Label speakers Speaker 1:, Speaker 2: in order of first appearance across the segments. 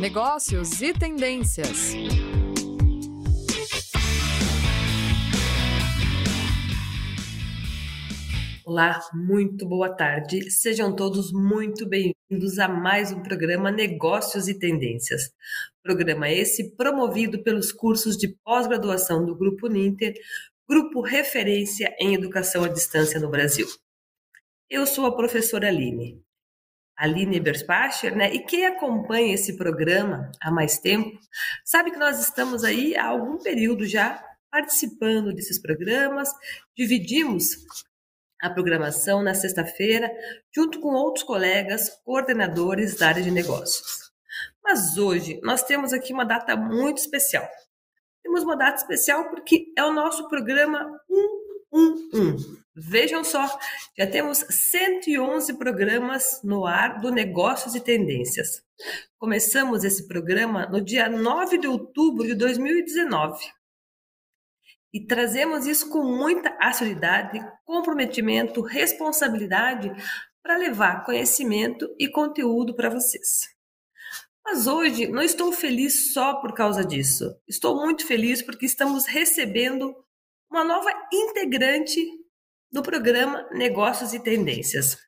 Speaker 1: negócios e tendências.
Speaker 2: Olá, muito boa tarde. Sejam todos muito bem-vindos a mais um programa Negócios e Tendências. Programa esse promovido pelos cursos de pós-graduação do Grupo Ninter, grupo referência em educação à distância no Brasil. Eu sou a professora Aline. Aline Eberspacher, né? E quem acompanha esse programa há mais tempo, sabe que nós estamos aí há algum período já participando desses programas, dividimos a programação na sexta-feira, junto com outros colegas coordenadores da área de negócios. Mas hoje nós temos aqui uma data muito especial. Temos uma data especial porque é o nosso programa 111. Vejam só, já temos 111 programas no ar do Negócios e Tendências. Começamos esse programa no dia 9 de outubro de 2019. E trazemos isso com muita assiduidade, comprometimento, responsabilidade para levar conhecimento e conteúdo para vocês. Mas hoje não estou feliz só por causa disso. Estou muito feliz porque estamos recebendo uma nova integrante do programa Negócios e Tendências.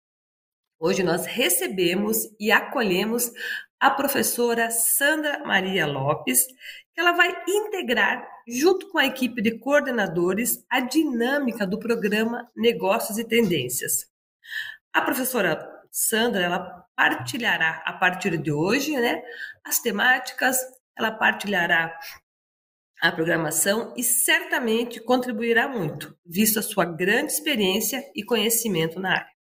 Speaker 2: Hoje nós recebemos e acolhemos a professora Sandra Maria Lopes, que ela vai integrar, junto com a equipe de coordenadores, a dinâmica do programa Negócios e Tendências. A professora Sandra, ela partilhará a partir de hoje, né, as temáticas, ela partilhará a programação e certamente contribuirá muito, visto a sua grande experiência e conhecimento na área.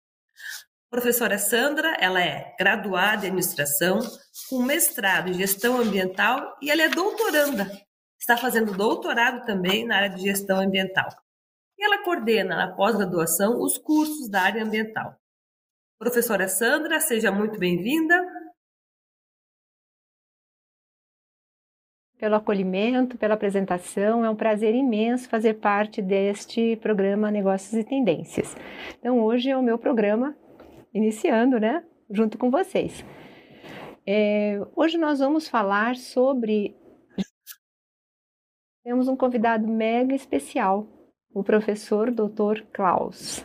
Speaker 2: A professora Sandra, ela é graduada em administração, com mestrado em gestão ambiental e ela é doutoranda. Está fazendo doutorado também na área de gestão ambiental. E ela coordena na pós-graduação os cursos da área ambiental. Professora Sandra, seja muito bem-vinda.
Speaker 3: Pelo acolhimento, pela apresentação. É um prazer imenso fazer parte deste programa Negócios e Tendências. Então, hoje é o meu programa iniciando, né, junto com vocês. É, hoje nós vamos falar sobre. Temos um convidado mega especial, o professor Dr. Klaus.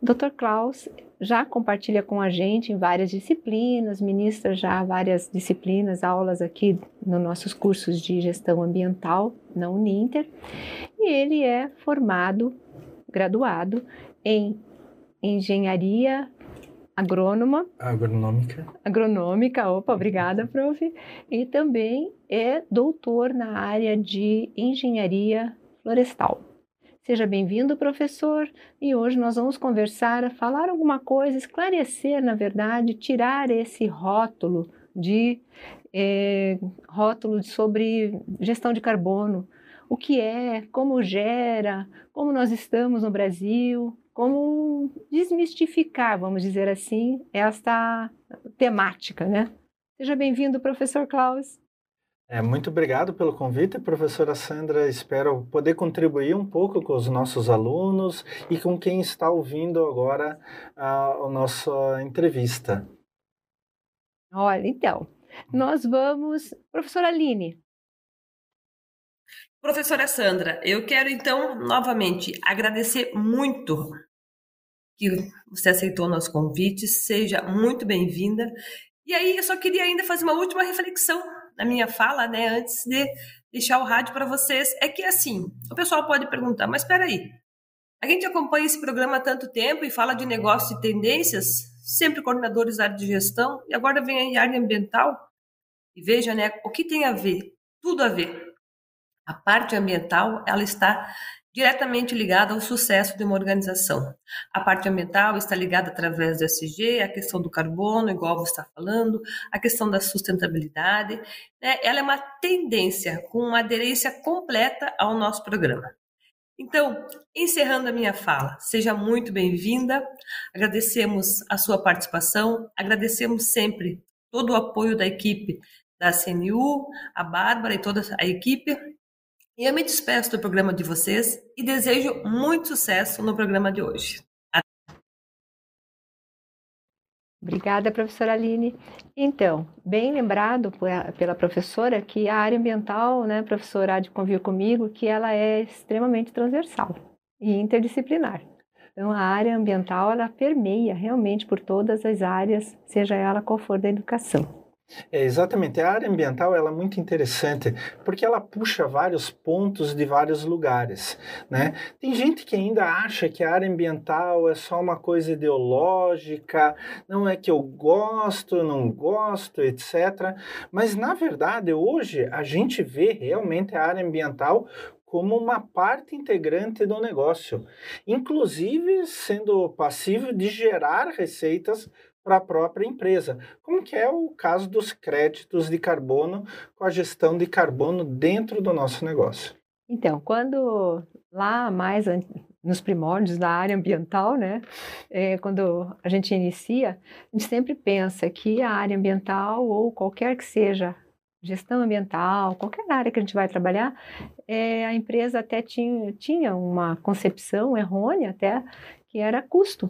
Speaker 3: O Dr. Klaus já compartilha com a gente em várias disciplinas, ministra já várias disciplinas, aulas aqui nos nossos cursos de gestão ambiental na Uninter, e ele é formado, graduado em engenharia agrônoma.
Speaker 4: Agronômica.
Speaker 3: Agronômica, opa, obrigada, prof. E também é doutor na área de engenharia florestal. Seja bem-vindo, professor. E hoje nós vamos conversar, falar alguma coisa, esclarecer, na verdade, tirar esse rótulo de é, rótulo sobre gestão de carbono. O que é, como gera, como nós estamos no Brasil, como desmistificar, vamos dizer assim, esta temática, né? Seja bem-vindo, professor Klaus.
Speaker 4: É, muito obrigado pelo convite, professora Sandra. Espero poder contribuir um pouco com os nossos alunos e com quem está ouvindo agora a, a nossa entrevista.
Speaker 3: Olha, então, nós vamos. Professora Aline.
Speaker 2: Professora Sandra, eu quero então novamente agradecer muito que você aceitou o nosso convite. Seja muito bem-vinda. E aí, eu só queria ainda fazer uma última reflexão na minha fala, né, antes de deixar o rádio para vocês, é que assim, o pessoal pode perguntar, mas espera aí, a gente acompanha esse programa há tanto tempo e fala de negócios e tendências, sempre coordenadores da área de gestão, e agora vem a área ambiental, e veja, né, o que tem a ver? Tudo a ver. A parte ambiental, ela está diretamente ligada ao sucesso de uma organização. A parte ambiental está ligada através do SG, a questão do carbono, igual você está falando, a questão da sustentabilidade. Né? Ela é uma tendência com uma aderência completa ao nosso programa. Então, encerrando a minha fala, seja muito bem-vinda, agradecemos a sua participação, agradecemos sempre todo o apoio da equipe da CNU, a Bárbara e toda a equipe, e eu me despeço do programa de vocês e desejo muito sucesso no programa de hoje.
Speaker 3: Obrigada, professora Aline. Então, bem lembrado pela professora que a área ambiental, né, professora há de convir comigo, que ela é extremamente transversal e interdisciplinar. Então, a área ambiental, ela permeia realmente por todas as áreas, seja ela qual for da educação.
Speaker 4: É, exatamente. A área ambiental ela é muito interessante porque ela puxa vários pontos de vários lugares. Né? Tem gente que ainda acha que a área ambiental é só uma coisa ideológica, não é que eu gosto, não gosto, etc. Mas, na verdade, hoje a gente vê realmente a área ambiental como uma parte integrante do negócio, inclusive sendo passivo de gerar receitas para a própria empresa, como que é o caso dos créditos de carbono com a gestão de carbono dentro do nosso negócio.
Speaker 3: Então, quando lá mais nos primórdios da área ambiental, né, é, quando a gente inicia, a gente sempre pensa que a área ambiental ou qualquer que seja gestão ambiental, qualquer área que a gente vai trabalhar, é, a empresa até tinha, tinha uma concepção errônea até que era custo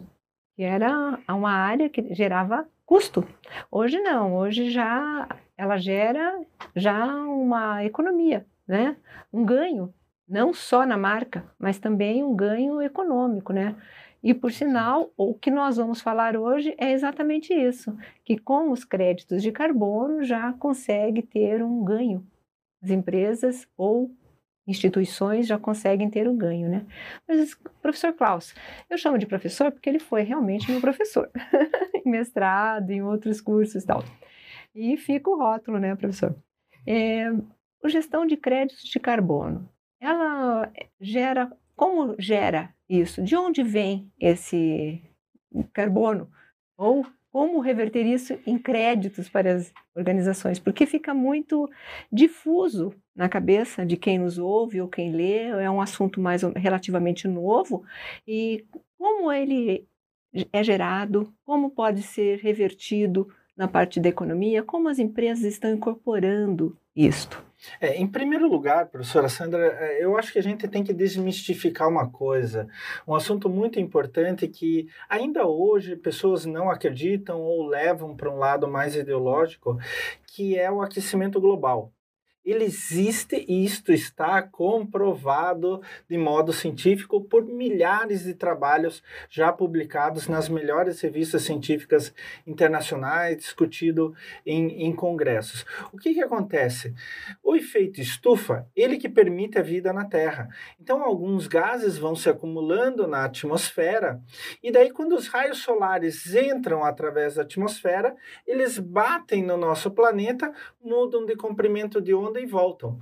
Speaker 3: que era uma área que gerava custo. Hoje não, hoje já ela gera já uma economia, né? Um ganho, não só na marca, mas também um ganho econômico, né? E por sinal, o que nós vamos falar hoje é exatamente isso, que com os créditos de carbono já consegue ter um ganho as empresas ou instituições já conseguem ter o ganho, né? Mas, professor Klaus, eu chamo de professor porque ele foi realmente meu professor, em mestrado, em outros cursos e tal. E fica o rótulo, né, professor? É, a gestão de créditos de carbono, ela gera, como gera isso? De onde vem esse carbono? Ou como reverter isso em créditos para as organizações? Porque fica muito difuso na cabeça de quem nos ouve ou quem lê, é um assunto mais relativamente novo e como ele é gerado, como pode ser revertido na parte da economia, como as empresas estão incorporando isto.
Speaker 4: É, em primeiro lugar, professora Sandra, é, eu acho que a gente tem que desmistificar uma coisa, um assunto muito importante que ainda hoje pessoas não acreditam ou levam para um lado mais ideológico, que é o aquecimento global ele existe e isto está comprovado de modo científico por milhares de trabalhos já publicados nas melhores revistas científicas internacionais, discutido em, em congressos. O que, que acontece? O efeito estufa, ele que permite a vida na Terra. Então, alguns gases vão se acumulando na atmosfera, e daí, quando os raios solares entram através da atmosfera, eles batem no nosso planeta, mudam de comprimento de onda e voltam.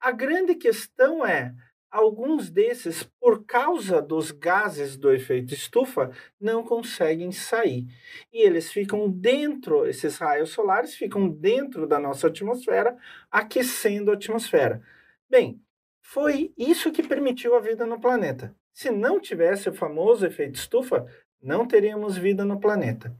Speaker 4: A grande questão é, alguns desses, por causa dos gases do efeito estufa, não conseguem sair. E eles ficam dentro, esses raios solares ficam dentro da nossa atmosfera, aquecendo a atmosfera. Bem, foi isso que permitiu a vida no planeta. Se não tivesse o famoso efeito estufa, não teríamos vida no planeta.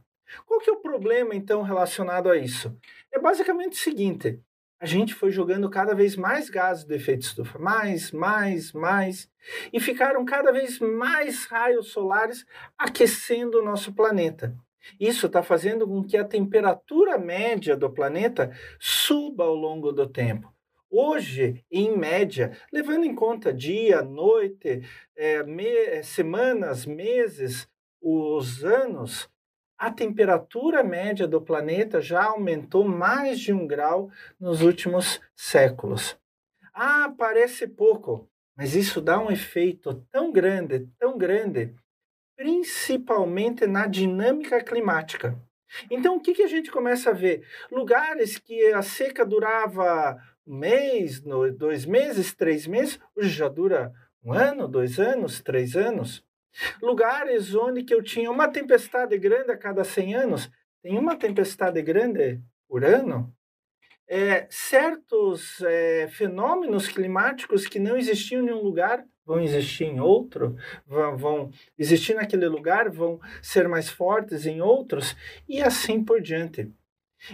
Speaker 4: Qual que é o problema, então, relacionado a isso? É basicamente o seguinte: a gente foi jogando cada vez mais gases do efeito estufa, mais, mais, mais, e ficaram cada vez mais raios solares aquecendo o nosso planeta. Isso está fazendo com que a temperatura média do planeta suba ao longo do tempo. Hoje, em média, levando em conta dia, noite, é, me, semanas, meses, os anos, a temperatura média do planeta já aumentou mais de um grau nos últimos séculos. Ah, parece pouco, mas isso dá um efeito tão grande, tão grande, principalmente na dinâmica climática. Então, o que, que a gente começa a ver? Lugares que a seca durava um mês, dois meses, três meses, hoje já dura um ano, dois anos, três anos. Lugares onde que eu tinha uma tempestade grande a cada 100 anos, tem uma tempestade grande por ano. É, certos é, fenômenos climáticos que não existiam em um lugar vão existir em outro, vão, vão existir naquele lugar, vão ser mais fortes em outros, e assim por diante.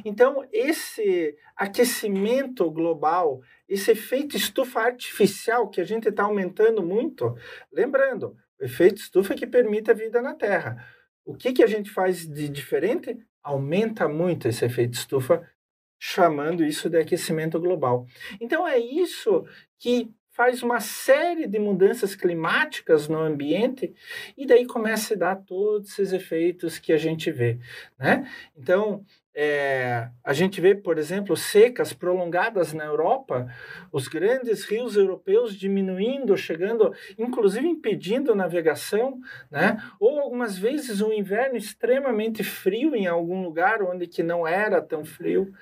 Speaker 4: Então, esse aquecimento global, esse efeito estufa artificial que a gente está aumentando muito, lembrando, efeito estufa que permite a vida na Terra. O que, que a gente faz de diferente? aumenta muito esse efeito estufa, chamando isso de aquecimento global. Então é isso que faz uma série de mudanças climáticas no ambiente e daí começa a dar todos esses efeitos que a gente vê, né? Então, é, a gente vê, por exemplo, secas prolongadas na Europa, os grandes rios europeus diminuindo, chegando, inclusive impedindo navegação, né? ou algumas vezes um inverno extremamente frio em algum lugar onde que não era tão frio.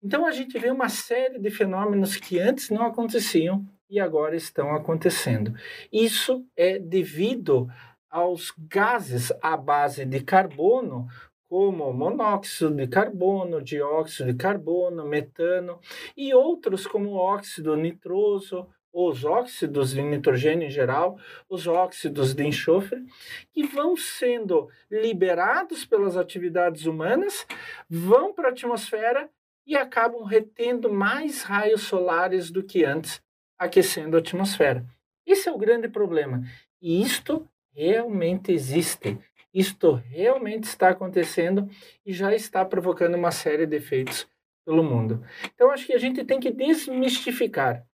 Speaker 4: Então a gente vê uma série de fenômenos que antes não aconteciam e agora estão acontecendo. Isso é devido aos gases à base de carbono, como monóxido de carbono, dióxido de carbono, metano e outros como óxido nitroso, os óxidos de nitrogênio em geral, os óxidos de enxofre, que vão sendo liberados pelas atividades humanas, vão para a atmosfera e acabam retendo mais raios solares do que antes, aquecendo a atmosfera. Esse é o grande problema. E isto realmente existe. Isto realmente está acontecendo e já está provocando uma série de efeitos pelo mundo. Então, acho que a gente tem que desmistificar.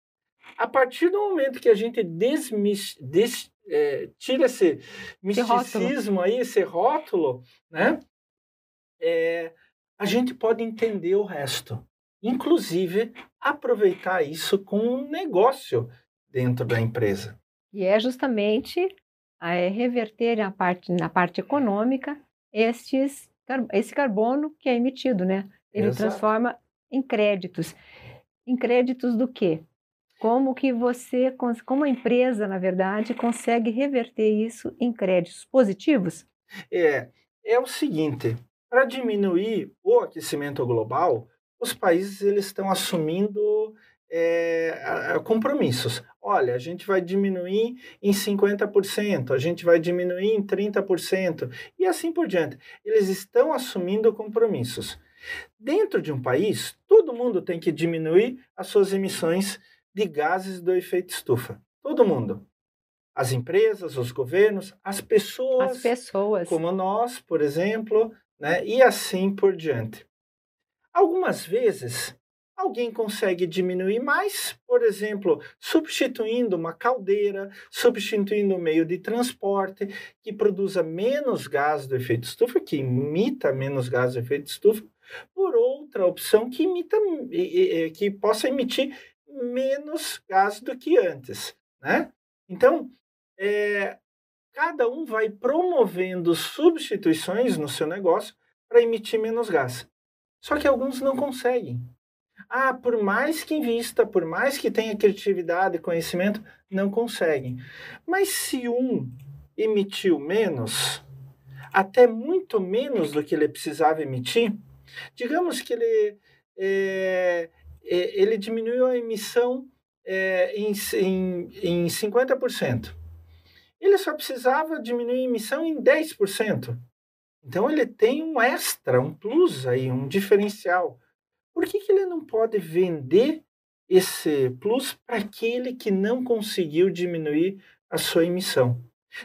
Speaker 4: A partir do momento que a gente desmis, des, é, tira esse misticismo aí, esse rótulo, né? É, a gente pode entender o resto. Inclusive, aproveitar isso como um negócio dentro da empresa.
Speaker 3: E é justamente é reverter na parte, na parte econômica estes, esse carbono que é emitido, né? Ele Exato. transforma em créditos. Em créditos do quê? Como que você, como a empresa, na verdade, consegue reverter isso em créditos positivos?
Speaker 4: É, é o seguinte, para diminuir o aquecimento global, os países eles estão assumindo é, compromissos. Olha, a gente vai diminuir em 50%, a gente vai diminuir em 30%, e assim por diante. Eles estão assumindo compromissos. Dentro de um país, todo mundo tem que diminuir as suas emissões de gases do efeito estufa. Todo mundo. As empresas, os governos, as pessoas,
Speaker 3: as pessoas.
Speaker 4: como nós, por exemplo, né? e assim por diante. Algumas vezes alguém consegue diminuir mais, por exemplo, substituindo uma caldeira, substituindo um meio de transporte que produza menos gás do efeito estufa, que imita menos gás do efeito estufa, por outra opção que imita que possa emitir menos gás do que antes, né? Então, é, cada um vai promovendo substituições no seu negócio para emitir menos gás. Só que alguns não conseguem. Ah, por mais que invista, por mais que tenha criatividade e conhecimento, não conseguem. Mas se um emitiu menos, até muito menos do que ele precisava emitir, digamos que ele, é, é, ele diminuiu a emissão é, em, em, em 50%. Ele só precisava diminuir a emissão em 10%. Então ele tem um extra, um plus aí, um diferencial. Por que, que ele não pode vender esse plus para aquele que não conseguiu diminuir a sua emissão?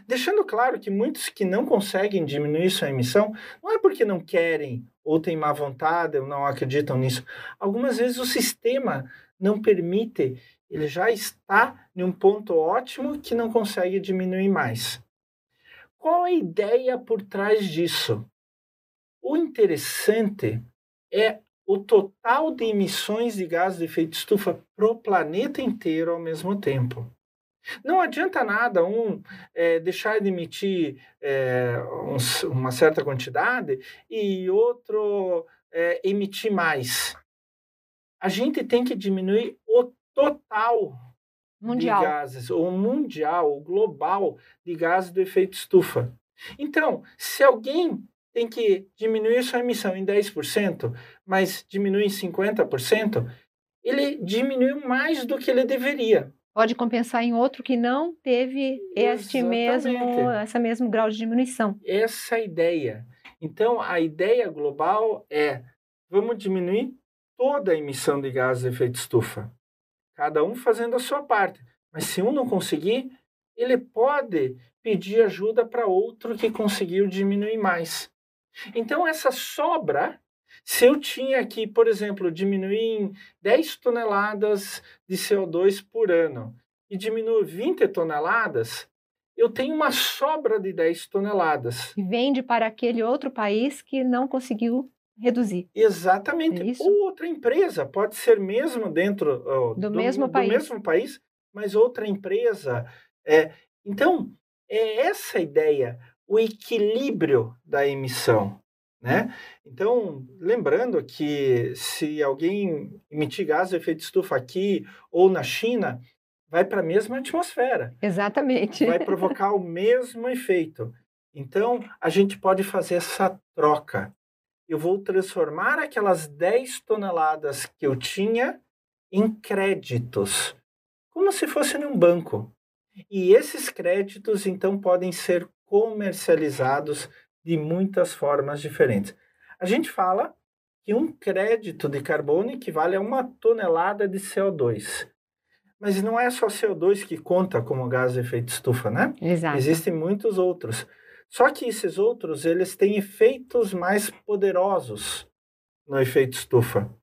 Speaker 4: Deixando claro que muitos que não conseguem diminuir sua emissão não é porque não querem ou têm má vontade ou não acreditam nisso. Algumas vezes o sistema não permite, ele já está em um ponto ótimo que não consegue diminuir mais. Qual a ideia por trás disso? O interessante é o total de emissões de gás de efeito estufa para o planeta inteiro ao mesmo tempo. Não adianta nada um é, deixar de emitir é, um, uma certa quantidade e outro é, emitir mais. A gente tem que diminuir o total mundial. de gases, o mundial, o global de gases do efeito estufa. Então, se alguém tem que diminuir sua emissão em 10%, mas diminui em 50%, ele diminuiu mais do que ele deveria.
Speaker 3: Pode compensar em outro que não teve este mesmo, essa mesmo grau de diminuição.
Speaker 4: Essa é ideia. Então, a ideia global é: vamos diminuir toda a emissão de gases de efeito estufa cada um fazendo a sua parte. Mas se um não conseguir, ele pode pedir ajuda para outro que conseguiu diminuir mais. Então, essa sobra, se eu tinha aqui, por exemplo, diminuir em 10 toneladas de CO2 por ano e diminuir 20 toneladas, eu tenho uma sobra de 10 toneladas.
Speaker 3: E vende para aquele outro país que não conseguiu reduzir.
Speaker 4: Exatamente.
Speaker 3: É
Speaker 4: Ou outra empresa, pode ser mesmo dentro
Speaker 3: oh, do, do, mesmo do país.
Speaker 4: mesmo país, mas outra empresa. É, então, é essa a ideia, o equilíbrio da emissão. Né? Então, lembrando que se alguém emitir gás de efeito estufa aqui ou na China, vai para a mesma atmosfera.
Speaker 3: Exatamente.
Speaker 4: Vai provocar o mesmo efeito. Então, a gente pode fazer essa troca. Eu vou transformar aquelas 10 toneladas que eu tinha em créditos, como se fosse num banco. E esses créditos, então, podem ser comercializados de muitas formas diferentes. A gente fala que um crédito de carbono equivale a uma tonelada de CO2. Mas não é só CO2 que conta como gás de efeito estufa, né?
Speaker 3: Exato.
Speaker 4: Existem muitos outros. Só que esses outros, eles têm efeitos mais poderosos no efeito estufa,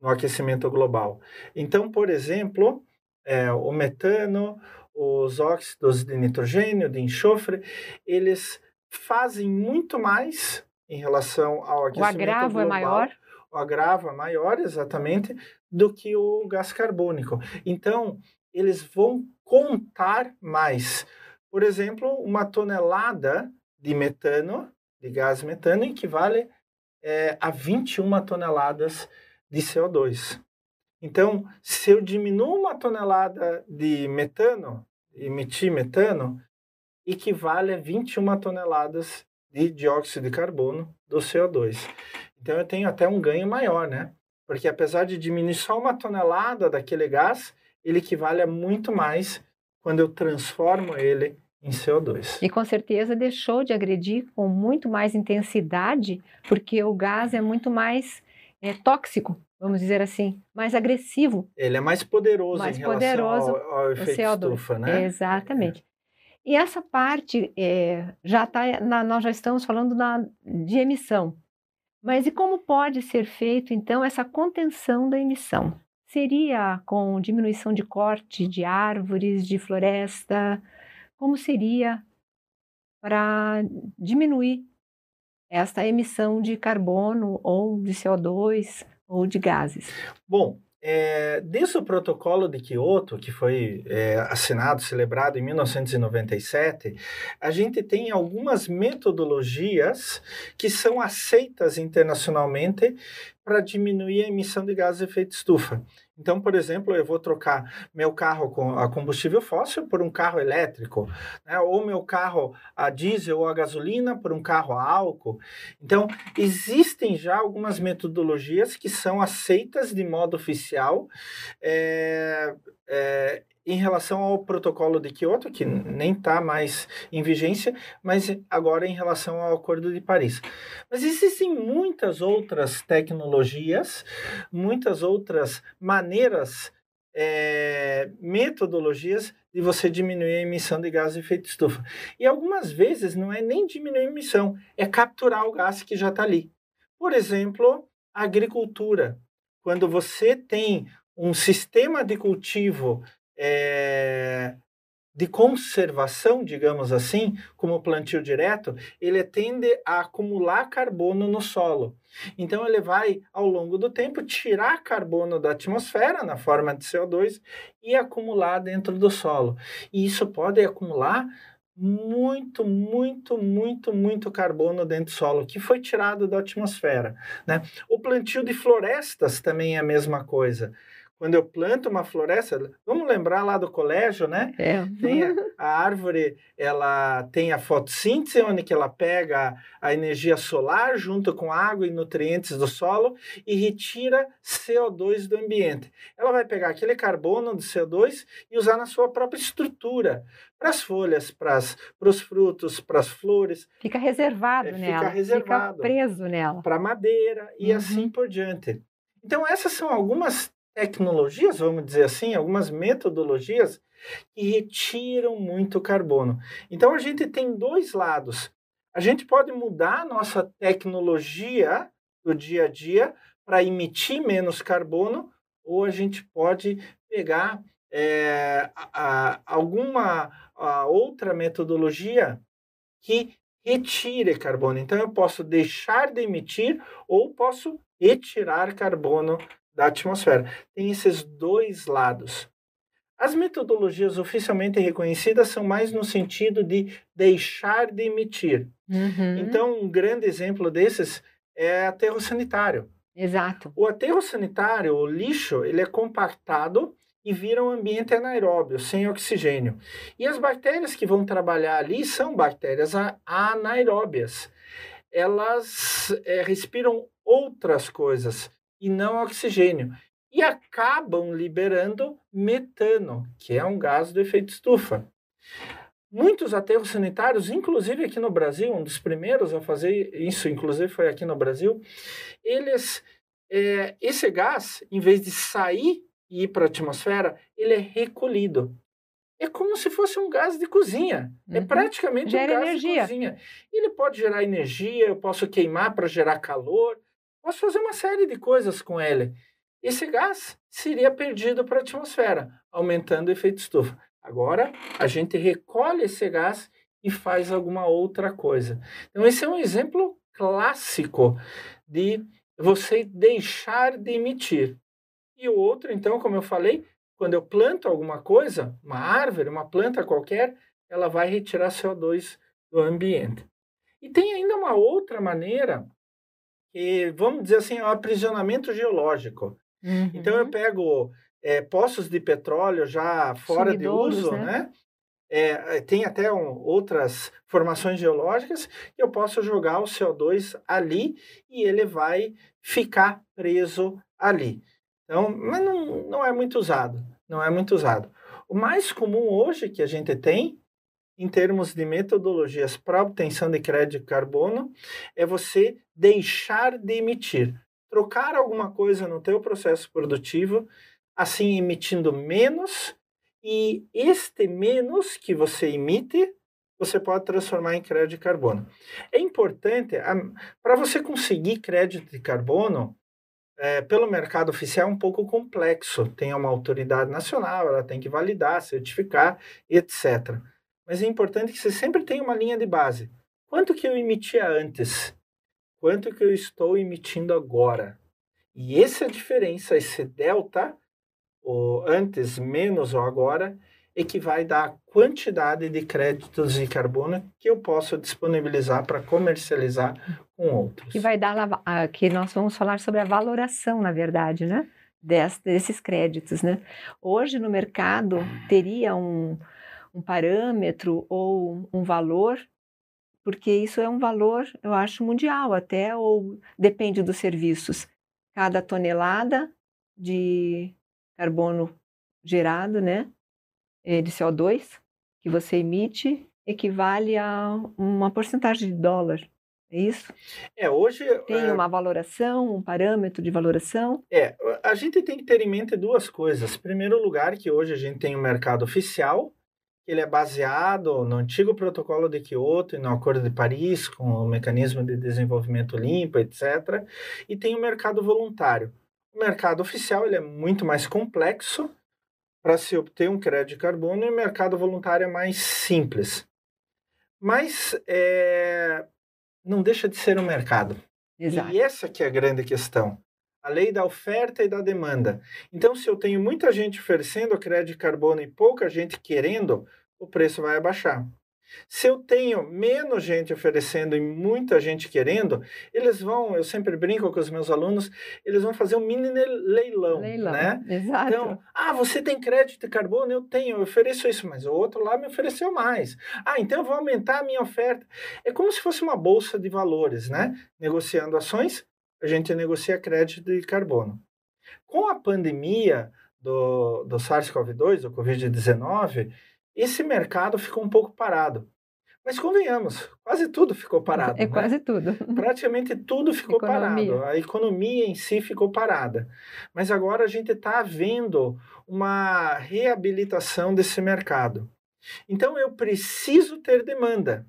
Speaker 4: no aquecimento global. Então, por exemplo, é, o metano, os óxidos de nitrogênio, de enxofre, eles fazem muito mais em relação ao aquecimento global. O
Speaker 3: agravo
Speaker 4: global.
Speaker 3: é maior?
Speaker 4: O agravo é maior, exatamente, do que o gás carbônico. Então, eles vão contar mais. Por exemplo, uma tonelada de metano, de gás metano, equivale é, a 21 toneladas de CO2. Então, se eu diminuo uma tonelada de metano, emitir metano, equivale a 21 toneladas de dióxido de carbono do CO2. Então, eu tenho até um ganho maior, né? Porque apesar de diminuir só uma tonelada daquele gás, ele equivale a muito mais quando eu transformo ele em CO2.
Speaker 3: E com certeza deixou de agredir com muito mais intensidade, porque o gás é muito mais é, tóxico, vamos dizer assim, mais agressivo.
Speaker 4: Ele é mais poderoso mais em poderoso relação ao, ao efeito CO2. estufa, né?
Speaker 3: Exatamente. É. E essa parte é, já está, nós já estamos falando na, de emissão. Mas e como pode ser feito, então, essa contenção da emissão? Seria com diminuição de corte de árvores, de floresta? Como seria para diminuir esta emissão de carbono ou de CO2 ou de gases?
Speaker 4: Bom, é, desde o protocolo de Kyoto, que foi é, assinado, celebrado em 1997, a gente tem algumas metodologias que são aceitas internacionalmente para diminuir a emissão de gases de efeito estufa. Então, por exemplo, eu vou trocar meu carro com a combustível fóssil por um carro elétrico, né? ou meu carro a diesel ou a gasolina por um carro a álcool. Então, existem já algumas metodologias que são aceitas de modo oficial é, é, em relação ao protocolo de Kyoto, que nem está mais em vigência, mas agora em relação ao Acordo de Paris. Mas existem muitas outras tecnologias, muitas outras maneiras, é, metodologias de você diminuir a emissão de gás de efeito estufa. E algumas vezes não é nem diminuir a emissão, é capturar o gás que já está ali. Por exemplo, a agricultura. Quando você tem um sistema de cultivo é, de conservação, digamos assim, como plantio direto, ele tende a acumular carbono no solo. Então ele vai, ao longo do tempo, tirar carbono da atmosfera na forma de CO2 e acumular dentro do solo. E isso pode acumular muito, muito, muito, muito carbono dentro do solo, que foi tirado da atmosfera. Né? O plantio de florestas também é a mesma coisa quando eu planto uma floresta, vamos lembrar lá do colégio, né?
Speaker 3: É.
Speaker 4: Tem a, a, árvore, ela tem a fotossíntese, onde que ela pega a energia solar junto com água e nutrientes do solo e retira CO2 do ambiente. Ela vai pegar aquele carbono do CO2 e usar na sua própria estrutura, para as folhas, para os frutos, para as flores.
Speaker 3: Fica reservado é, nela. Fica reservado. Fica preso nela.
Speaker 4: Para madeira e uhum. assim por diante. Então, essas são algumas tecnologias, vamos dizer assim, algumas metodologias que retiram muito carbono. Então a gente tem dois lados. A gente pode mudar a nossa tecnologia do dia a dia para emitir menos carbono, ou a gente pode pegar é, a, a, alguma a outra metodologia que retire carbono. Então, eu posso deixar de emitir ou posso retirar carbono da atmosfera. Tem esses dois lados. As metodologias oficialmente reconhecidas são mais no sentido de deixar de emitir. Uhum. Então, um grande exemplo desses é aterro sanitário.
Speaker 3: Exato.
Speaker 4: O aterro sanitário, o lixo, ele é compactado e vira um ambiente anaeróbio, sem oxigênio. E as bactérias que vão trabalhar ali são bactérias anaeróbias. Elas é, respiram outras coisas e não oxigênio e acabam liberando metano, que é um gás do efeito estufa. Muitos aterros sanitários, inclusive aqui no Brasil, um dos primeiros a fazer isso, inclusive foi aqui no Brasil, eles, é, esse gás, em vez de sair e ir para a atmosfera, ele é recolhido. É como se fosse um gás de cozinha. É uhum. É praticamente Gera um gás energia. de cozinha. Ele pode gerar energia, eu posso queimar para gerar calor, posso fazer uma série de coisas com ele esse gás seria perdido para a atmosfera, aumentando o efeito estufa. Agora, a gente recolhe esse gás e faz alguma outra coisa. Então, esse é um exemplo clássico de você deixar de emitir. E o outro, então, como eu falei, quando eu planto alguma coisa, uma árvore, uma planta qualquer, ela vai retirar CO2 do ambiente. E tem ainda uma outra maneira, que vamos dizer assim, é o aprisionamento geológico. Uhum. Então eu uhum. pego é, poços de petróleo já fora Sumidouros, de uso, né? né? É, tem até um, outras formações geológicas que eu posso jogar o CO2 ali e ele vai ficar preso ali. Então, mas não, não é muito usado, não é muito usado. O mais comum hoje que a gente tem, em termos de metodologias para obtenção de crédito de carbono, é você deixar de emitir trocar alguma coisa no teu processo produtivo, assim emitindo menos, e este menos que você emite, você pode transformar em crédito de carbono. É importante, para você conseguir crédito de carbono, é, pelo mercado oficial é um pouco complexo. Tem uma autoridade nacional, ela tem que validar, certificar, etc. Mas é importante que você sempre tenha uma linha de base. Quanto que eu emitia antes? quanto que eu estou emitindo agora. E essa é diferença, esse delta, o antes menos o agora, é que vai dar a quantidade de créditos de carbono que eu posso disponibilizar para comercializar com outros.
Speaker 3: Que vai dar que nós vamos falar sobre a valoração, na verdade, né? desses créditos, né? Hoje no mercado teria um, um parâmetro ou um valor porque isso é um valor, eu acho, mundial até, ou depende dos serviços. Cada tonelada de carbono gerado, né, eh, de CO2 que você emite, equivale a uma porcentagem de dólar. É isso?
Speaker 4: É, hoje.
Speaker 3: Tem é... uma valoração, um parâmetro de valoração?
Speaker 4: É, a gente tem que ter em mente duas coisas. Em primeiro lugar, que hoje a gente tem um mercado oficial, ele é baseado no antigo protocolo de Kyoto e no Acordo de Paris, com o mecanismo de desenvolvimento limpo, etc. E tem o mercado voluntário. O mercado oficial ele é muito mais complexo para se obter um crédito de carbono e o mercado voluntário é mais simples. Mas é, não deixa de ser um mercado. Exato. E essa que é a grande questão a lei da oferta e da demanda. Então, se eu tenho muita gente oferecendo crédito de carbono e pouca gente querendo, o preço vai abaixar. Se eu tenho menos gente oferecendo e muita gente querendo, eles vão, eu sempre brinco com os meus alunos, eles vão fazer um mini leilão, leilão né?
Speaker 3: Exato.
Speaker 4: Então, ah, você tem crédito de carbono? Eu tenho, eu ofereço isso, mas o outro lá me ofereceu mais. Ah, então eu vou aumentar a minha oferta. É como se fosse uma bolsa de valores, né? Negociando ações a gente negocia crédito de carbono. Com a pandemia do, do SARS-CoV-2, do Covid-19, esse mercado ficou um pouco parado. Mas convenhamos, quase tudo ficou parado.
Speaker 3: É né? quase tudo.
Speaker 4: Praticamente tudo ficou economia. parado. A economia em si ficou parada. Mas agora a gente está vendo uma reabilitação desse mercado. Então eu preciso ter demanda.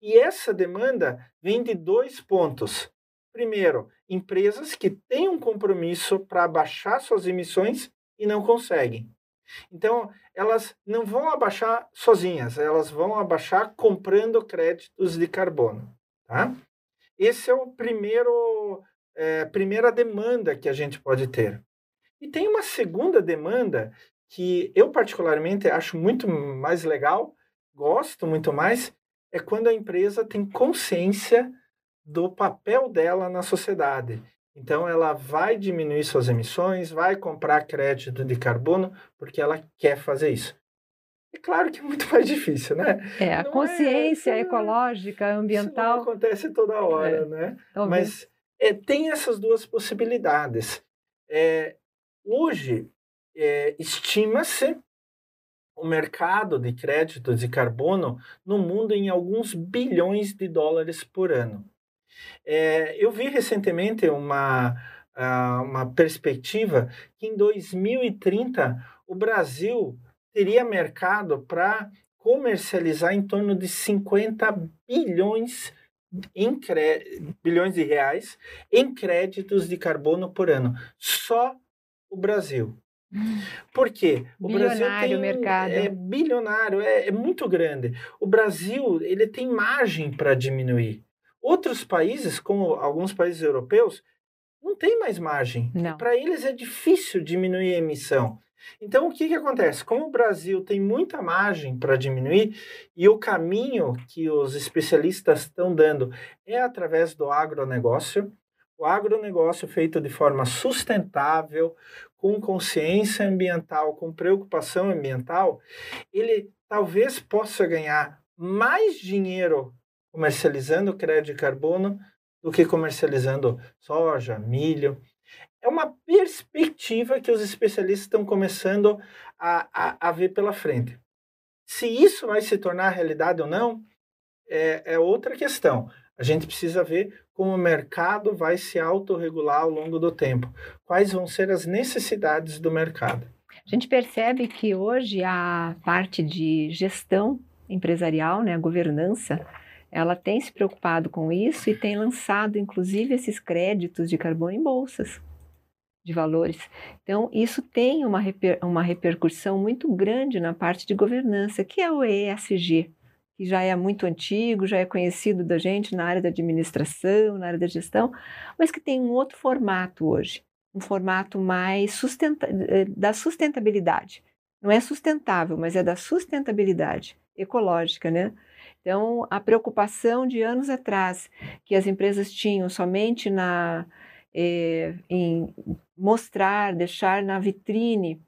Speaker 4: E essa demanda vem de dois pontos. Primeiro, empresas que têm um compromisso para abaixar suas emissões e não conseguem. Então, elas não vão abaixar sozinhas, elas vão abaixar comprando créditos de carbono. Tá? Esse é o primeiro é, primeira demanda que a gente pode ter. E tem uma segunda demanda que eu particularmente acho muito mais legal, gosto muito mais, é quando a empresa tem consciência do papel dela na sociedade. Então, ela vai diminuir suas emissões, vai comprar crédito de carbono, porque ela quer fazer isso. É claro que é muito mais difícil, né?
Speaker 3: É, a não é consciência é, ecológica, ambiental.
Speaker 4: Isso acontece toda hora, é, né? Mas é, tem essas duas possibilidades. É, hoje, é, estima-se o mercado de crédito de carbono no mundo em alguns bilhões de dólares por ano. É, eu vi recentemente uma, uma perspectiva que em 2030 o Brasil teria mercado para comercializar em torno de 50 bilhões em bilhões de reais em créditos de carbono por ano. Só o Brasil. Por quê?
Speaker 3: O bilionário Brasil tem mercado.
Speaker 4: é bilionário, é, é muito grande. O Brasil ele tem margem para diminuir. Outros países, como alguns países europeus, não tem mais margem. Para eles é difícil diminuir a emissão. Então, o que, que acontece? Como o Brasil tem muita margem para diminuir e o caminho que os especialistas estão dando é através do agronegócio, o agronegócio feito de forma sustentável, com consciência ambiental, com preocupação ambiental, ele talvez possa ganhar mais dinheiro comercializando crédito de carbono do que comercializando soja, milho. É uma perspectiva que os especialistas estão começando a, a, a ver pela frente. Se isso vai se tornar realidade ou não, é, é outra questão. A gente precisa ver como o mercado vai se autorregular ao longo do tempo. Quais vão ser as necessidades do mercado?
Speaker 3: A gente percebe que hoje a parte de gestão empresarial, né, a governança, ela tem se preocupado com isso e tem lançado, inclusive, esses créditos de carbono em bolsas de valores. Então, isso tem uma, reper, uma repercussão muito grande na parte de governança, que é o ESG, que já é muito antigo, já é conhecido da gente na área da administração, na área da gestão, mas que tem um outro formato hoje, um formato mais sustenta eh, da sustentabilidade. Não é sustentável, mas é da sustentabilidade ecológica, né? Então, a preocupação de anos atrás, que as empresas tinham somente na, eh, em mostrar, deixar na vitrine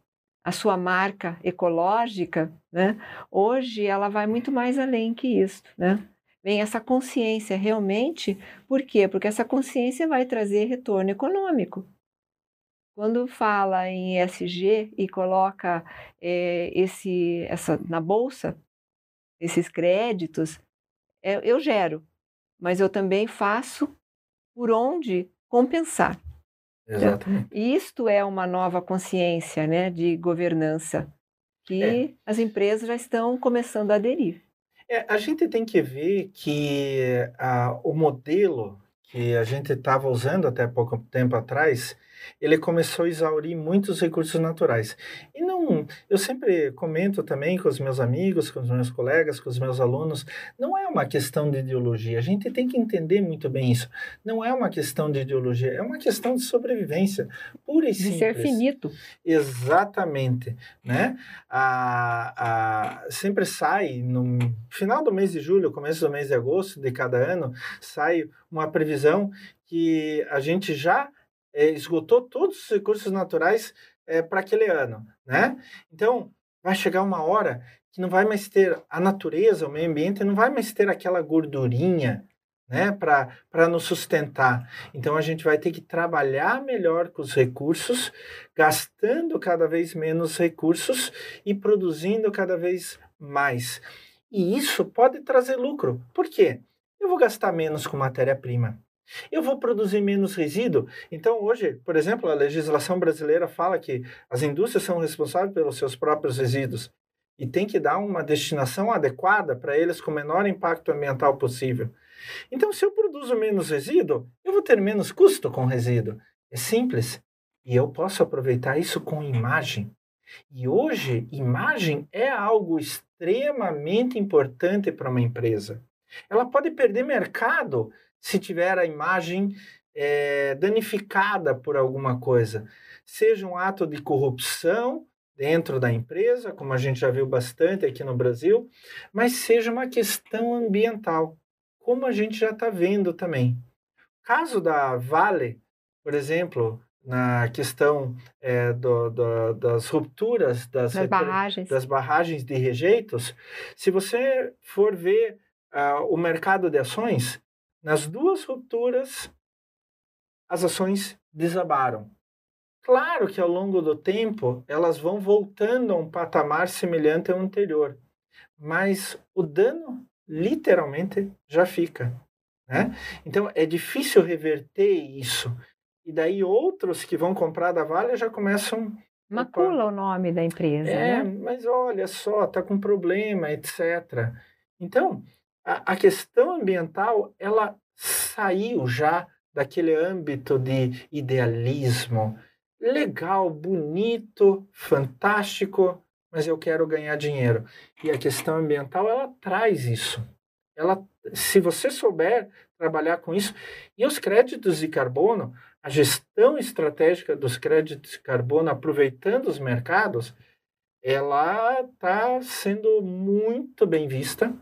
Speaker 3: a sua marca ecológica, né? hoje ela vai muito mais além que isso. Né? Vem essa consciência realmente, por quê? Porque essa consciência vai trazer retorno econômico. Quando fala em ESG e coloca é, esse, essa na bolsa, esses créditos, é, eu gero, mas eu também faço por onde compensar.
Speaker 4: Exatamente.
Speaker 3: Isto é uma nova consciência né, de governança que é. as empresas já estão começando a aderir.
Speaker 4: É, a gente tem que ver que a, o modelo que a gente estava usando até pouco tempo atrás, ele começou a exaurir muitos recursos naturais. E não, eu sempre comento também com os meus amigos, com os meus colegas, com os meus alunos, não é uma questão de ideologia. A gente tem que entender muito bem isso. Não é uma questão de ideologia, é uma questão de sobrevivência, pura e simples.
Speaker 3: De ser finito.
Speaker 4: Exatamente, né? A, a, sempre sai no final do mês de julho, começo do mês de agosto de cada ano, sai uma previsão que a gente já é, esgotou todos os recursos naturais é, para aquele ano, né? Então, vai chegar uma hora que não vai mais ter a natureza, o meio ambiente, não vai mais ter aquela gordurinha, né, para nos sustentar. Então, a gente vai ter que trabalhar melhor com os recursos, gastando cada vez menos recursos e produzindo cada vez mais. E isso pode trazer lucro. Por quê? Eu vou gastar menos com matéria-prima. Eu vou produzir menos resíduo. Então, hoje, por exemplo, a legislação brasileira fala que as indústrias são responsáveis pelos seus próprios resíduos. e tem que dar uma destinação adequada para eles com o menor impacto ambiental possível. Então, se eu produzo menos resíduo, eu vou ter menos custo com resíduo. É simples. E eu posso aproveitar isso com imagem. E hoje, imagem é algo extremamente importante para uma empresa. Ela pode perder mercado se tiver a imagem é, danificada por alguma coisa, seja um ato de corrupção dentro da empresa, como a gente já viu bastante aqui no Brasil, mas seja uma questão ambiental, como a gente já está vendo também. O caso da Vale, por exemplo, na questão é, do, do, das rupturas das,
Speaker 3: das, barragens.
Speaker 4: das barragens de rejeitos, se você for ver uh, o mercado de ações, nas duas rupturas, as ações desabaram. Claro que ao longo do tempo elas vão voltando a um patamar semelhante ao anterior, mas o dano literalmente já fica. Né? Então é difícil reverter isso. E daí outros que vão comprar da Vale já começam.
Speaker 3: Macula o nome da empresa.
Speaker 4: É,
Speaker 3: né?
Speaker 4: mas olha só, está com problema, etc. Então, a, questão ambiental ela saiu já daquele âmbito de idealismo, legal, bonito, fantástico, mas eu quero ganhar dinheiro. E a questão ambiental, ela traz isso. Ela, se você souber trabalhar com isso, e os créditos de carbono, a gestão estratégica dos créditos de carbono, aproveitando os mercados, ela está sendo muito bem vista.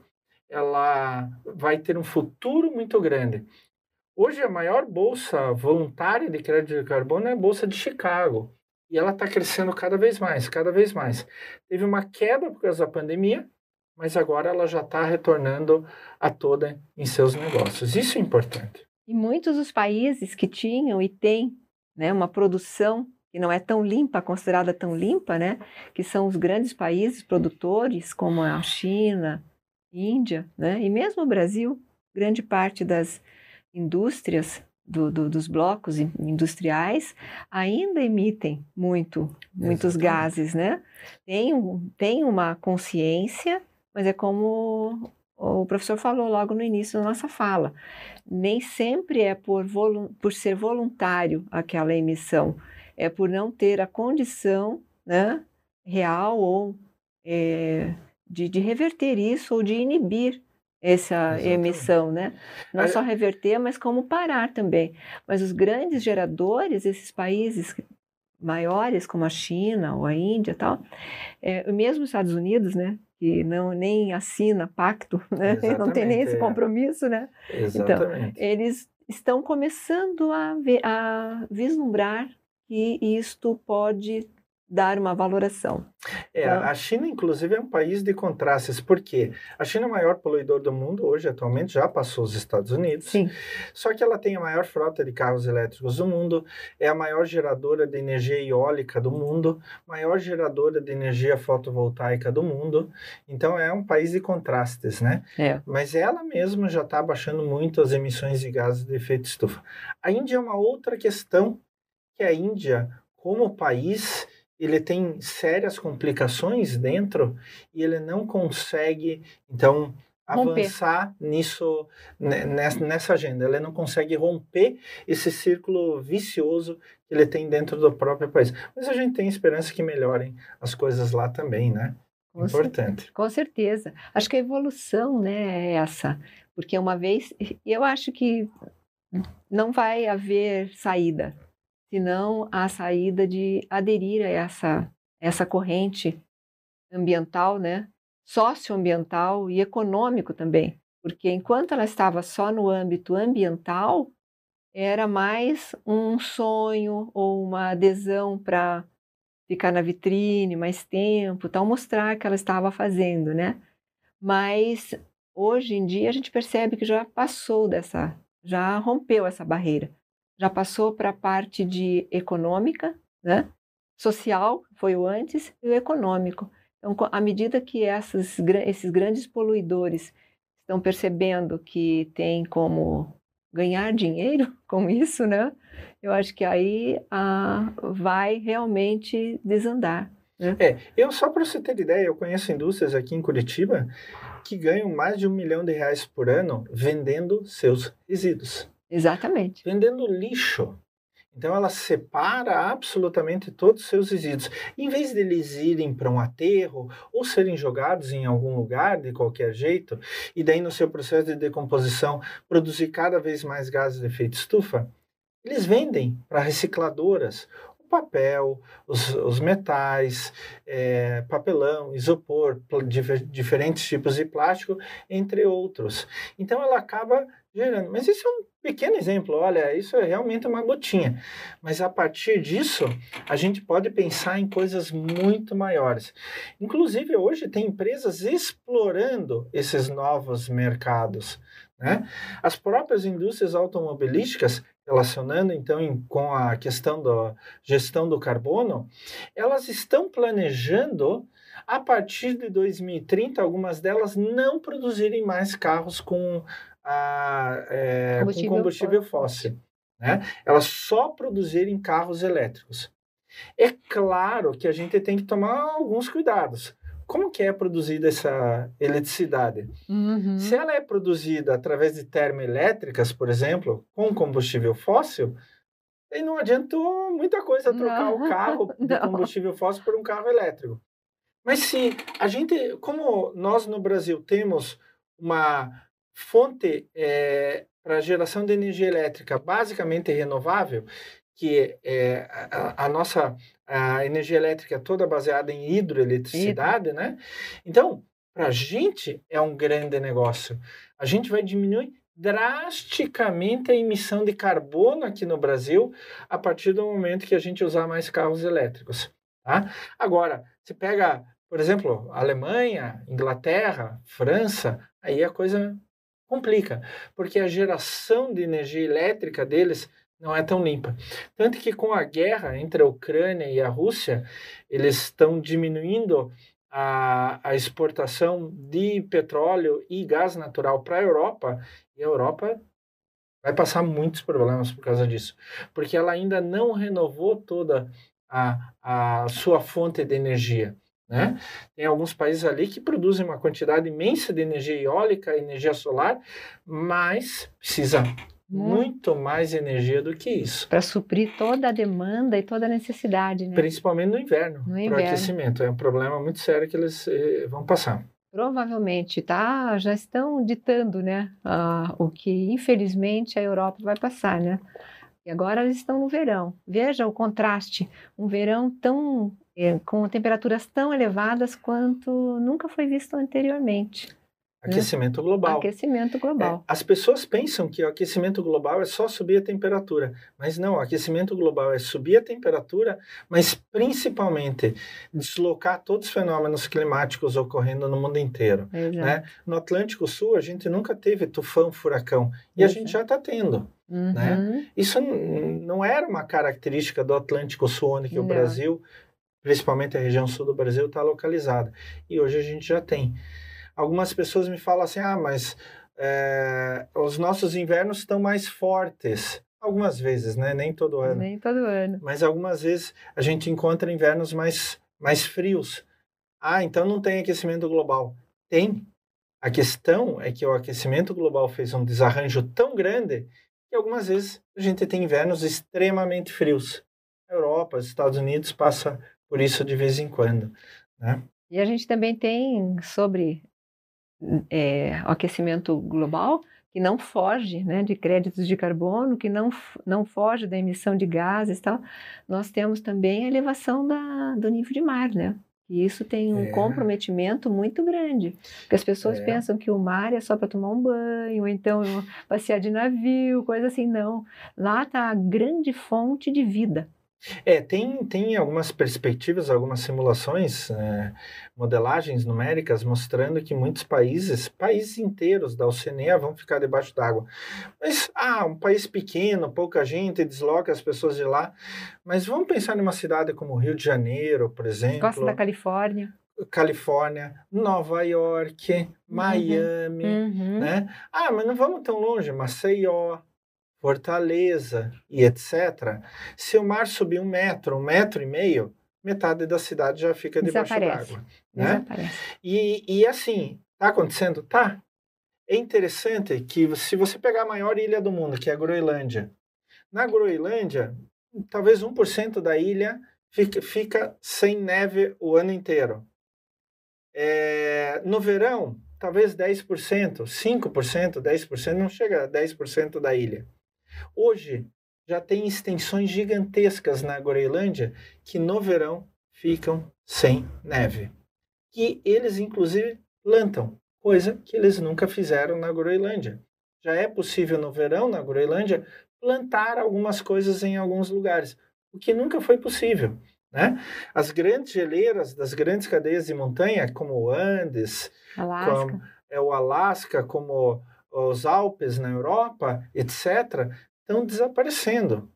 Speaker 4: Ela vai ter um futuro muito grande. Hoje, a maior bolsa voluntária de crédito de carbono é a Bolsa de Chicago. E ela está crescendo cada vez mais, cada vez mais. Teve uma queda por causa da pandemia, mas agora ela já está retornando a toda em seus negócios. Isso é importante.
Speaker 3: E muitos dos países que tinham e têm né, uma produção que não é tão limpa, considerada tão limpa, né, que são os grandes países produtores, como a China, Índia, né, e mesmo o Brasil, grande parte das indústrias do, do, dos blocos industriais ainda emitem muito, muitos Exatamente. gases, né? Tem, tem uma consciência, mas é como o professor falou logo no início da nossa fala. Nem sempre é por, por ser voluntário aquela emissão, é por não ter a condição né, real ou é, de, de reverter isso ou de inibir essa Exatamente. emissão, né? Não só reverter, mas como parar também. Mas os grandes geradores, esses países maiores, como a China ou a Índia tal, é, mesmo os Estados Unidos, né? Que não, nem assina pacto, né? não tem nem esse é. compromisso, né? Então, Exatamente. Então, eles estão começando a, ver, a vislumbrar que isto pode dar uma valoração.
Speaker 4: É, então, a China, inclusive, é um país de contrastes, porque a China é o maior poluidor do mundo, hoje, atualmente, já passou os Estados Unidos.
Speaker 3: Sim.
Speaker 4: Só que ela tem a maior frota de carros elétricos do mundo, é a maior geradora de energia eólica do mundo, maior geradora de energia fotovoltaica do mundo. Então, é um país de contrastes, né?
Speaker 3: É.
Speaker 4: Mas ela mesma já está baixando muito as emissões de gases de efeito estufa. A Índia é uma outra questão, que a Índia, como país ele tem sérias complicações dentro e ele não consegue, então, avançar romper. nisso, nessa agenda. Ele não consegue romper esse círculo vicioso que ele tem dentro do próprio país. Mas a gente tem esperança que melhorem as coisas lá também, né? Com Importante.
Speaker 3: Certeza, com certeza. Acho que a evolução, né, é essa. Porque uma vez, eu acho que não vai haver saída senão a saída de aderir a essa, essa corrente ambiental, né? socioambiental e econômico também. Porque enquanto ela estava só no âmbito ambiental, era mais um sonho ou uma adesão para ficar na vitrine mais tempo, tal, mostrar que ela estava fazendo, né? Mas hoje em dia a gente percebe que já passou dessa, já rompeu essa barreira já passou para a parte de econômica, né? social, foi o antes, e o econômico. Então, à medida que essas, esses grandes poluidores estão percebendo que tem como ganhar dinheiro com isso, né? Eu acho que aí ah, vai realmente desandar.
Speaker 4: Né? É, eu só para você ter ideia, eu conheço indústrias aqui em Curitiba que ganham mais de um milhão de reais por ano vendendo seus resíduos.
Speaker 3: Exatamente.
Speaker 4: Vendendo lixo. Então ela separa absolutamente todos os seus resíduos. Em vez de eles irem para um aterro ou serem jogados em algum lugar de qualquer jeito, e daí no seu processo de decomposição produzir cada vez mais gases de efeito estufa, eles vendem para recicladoras o papel, os, os metais, é, papelão, isopor, diferentes tipos de plástico, entre outros. Então ela acaba gerando. Mas isso é um pequeno exemplo, olha, isso é realmente uma gotinha. Mas a partir disso, a gente pode pensar em coisas muito maiores. Inclusive, hoje tem empresas explorando esses novos mercados. Né? As próprias indústrias automobilísticas, relacionando então com a questão da gestão do carbono, elas estão planejando a partir de 2030, algumas delas não produzirem mais carros com a, é, combustível com combustível fóssil. Né? Elas só produzirem carros elétricos. É claro que a gente tem que tomar alguns cuidados. Como que é produzida essa eletricidade?
Speaker 3: Uhum.
Speaker 4: Se ela é produzida através de termoelétricas, por exemplo, com combustível fóssil, aí não adiantou muita coisa trocar não. o carro de combustível fóssil por um carro elétrico. Mas se a gente, como nós no Brasil temos uma fonte é, para geração de energia elétrica basicamente renovável, que é a, a, nossa a energia elétrica é toda baseada em hidroeletricidade, Hidro. né? Então, para a gente é um grande negócio. A gente vai diminuir drasticamente a emissão de carbono aqui no Brasil a partir do momento que a gente usar mais carros elétricos. Tá? Agora, se pega, por exemplo, Alemanha, Inglaterra, França, aí a coisa complica, porque a geração de energia elétrica deles não é tão limpa. Tanto que com a guerra entre a Ucrânia e a Rússia, eles estão diminuindo a, a exportação de petróleo e gás natural para a Europa, e a Europa vai passar muitos problemas por causa disso, porque ela ainda não renovou toda a, a sua fonte de energia. Né? Tem alguns países ali que produzem uma quantidade imensa de energia eólica, energia solar, mas precisa muito mais energia do que isso.
Speaker 3: Para suprir toda a demanda e toda a necessidade. Né?
Speaker 4: Principalmente no inverno, no para aquecimento. É um problema muito sério que eles eh, vão passar.
Speaker 3: Provavelmente, tá? Já estão ditando, né? Ah, o que infelizmente a Europa vai passar, né? E agora eles estão no verão. Veja o contraste, um verão tão com temperaturas tão elevadas quanto nunca foi visto anteriormente.
Speaker 4: Né? Aquecimento né? global.
Speaker 3: Aquecimento global.
Speaker 4: É, as pessoas pensam que o aquecimento global é só subir a temperatura, mas não, o aquecimento global é subir a temperatura, mas principalmente deslocar todos os fenômenos climáticos ocorrendo no mundo inteiro. Né? No Atlântico Sul, a gente nunca teve tufão, furacão, e Exato. a gente já está tendo. Né? Uhum. Né? Isso não era uma característica do Atlântico Sul, onde que o Brasil principalmente a região sul do Brasil, está localizada. E hoje a gente já tem. Algumas pessoas me falam assim: ah, mas é, os nossos invernos estão mais fortes. Algumas vezes, né? Nem todo ano.
Speaker 3: Nem todo ano.
Speaker 4: Mas algumas vezes a gente encontra invernos mais, mais frios. Ah, então não tem aquecimento global. Tem. A questão é que o aquecimento global fez um desarranjo tão grande que algumas vezes a gente tem invernos extremamente frios. Europa, os Estados Unidos passa por isso de vez em quando. Né?
Speaker 3: E a gente também tem sobre é, aquecimento global que não foge né, de créditos de carbono, que não, não foge da emissão de gases e tal, nós temos também a elevação da, do nível de mar, né? E isso tem um é. comprometimento muito grande. Porque as pessoas é. pensam que o mar é só para tomar um banho, ou então passear de navio, coisa assim. Não. Lá está a grande fonte de vida.
Speaker 4: É, tem, tem algumas perspectivas, algumas simulações, é, modelagens numéricas mostrando que muitos países, países inteiros da Oceania vão ficar debaixo d'água. Mas, ah, um país pequeno, pouca gente, desloca as pessoas de lá. Mas vamos pensar numa cidade como Rio de Janeiro, por exemplo.
Speaker 3: Costa da Califórnia.
Speaker 4: Califórnia, Nova York, uhum. Miami, uhum. né? Ah, mas não vamos tão longe, Maceió, Fortaleza e etc., se o mar subir um metro, um metro e meio, metade da cidade já fica debaixo d'água. Né?
Speaker 3: Desaparece.
Speaker 4: E, e assim, tá acontecendo? Tá. É interessante que se você pegar a maior ilha do mundo, que é a Groenlândia, na Groenlândia, talvez 1% da ilha fica, fica sem neve o ano inteiro. É, no verão, talvez 10%, 5%, 10%, não chega a 10% da ilha. Hoje, já tem extensões gigantescas na Groenlândia que no verão ficam sem neve. Que eles, inclusive, plantam, coisa que eles nunca fizeram na Groenlândia. Já é possível no verão, na Groenlândia, plantar algumas coisas em alguns lugares, o que nunca foi possível. Né? As grandes geleiras das grandes cadeias de montanha, como o Andes,
Speaker 3: Alasca.
Speaker 4: como é o Alasca, como os Alpes na Europa, etc., estão desaparecendo.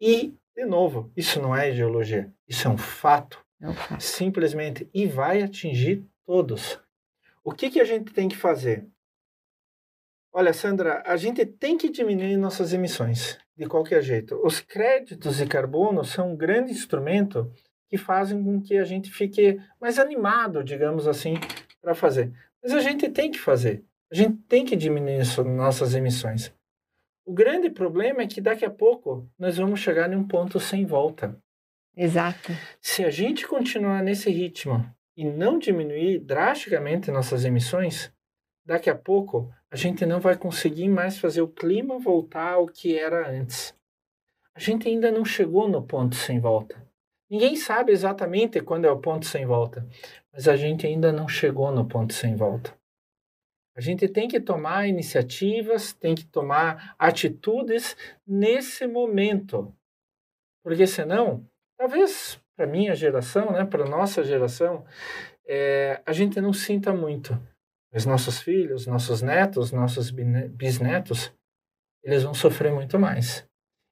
Speaker 4: E, de novo, isso não é geologia, isso é um fato.
Speaker 3: É um fato.
Speaker 4: Simplesmente. E vai atingir todos. O que, que a gente tem que fazer? Olha, Sandra, a gente tem que diminuir nossas emissões, de qualquer jeito. Os créditos de carbono são um grande instrumento que fazem com que a gente fique mais animado, digamos assim, para fazer. Mas a gente tem que fazer. A gente tem que diminuir nossas emissões. O grande problema é que daqui a pouco nós vamos chegar em um ponto sem volta.
Speaker 3: Exato.
Speaker 4: Se a gente continuar nesse ritmo e não diminuir drasticamente nossas emissões, daqui a pouco a gente não vai conseguir mais fazer o clima voltar ao que era antes. A gente ainda não chegou no ponto sem volta. Ninguém sabe exatamente quando é o ponto sem volta, mas a gente ainda não chegou no ponto sem volta. A gente tem que tomar iniciativas, tem que tomar atitudes nesse momento. Porque senão, talvez para minha geração, né, para nossa geração, é, a gente não sinta muito os nossos filhos, nossos netos, nossos bisnetos, eles vão sofrer muito mais.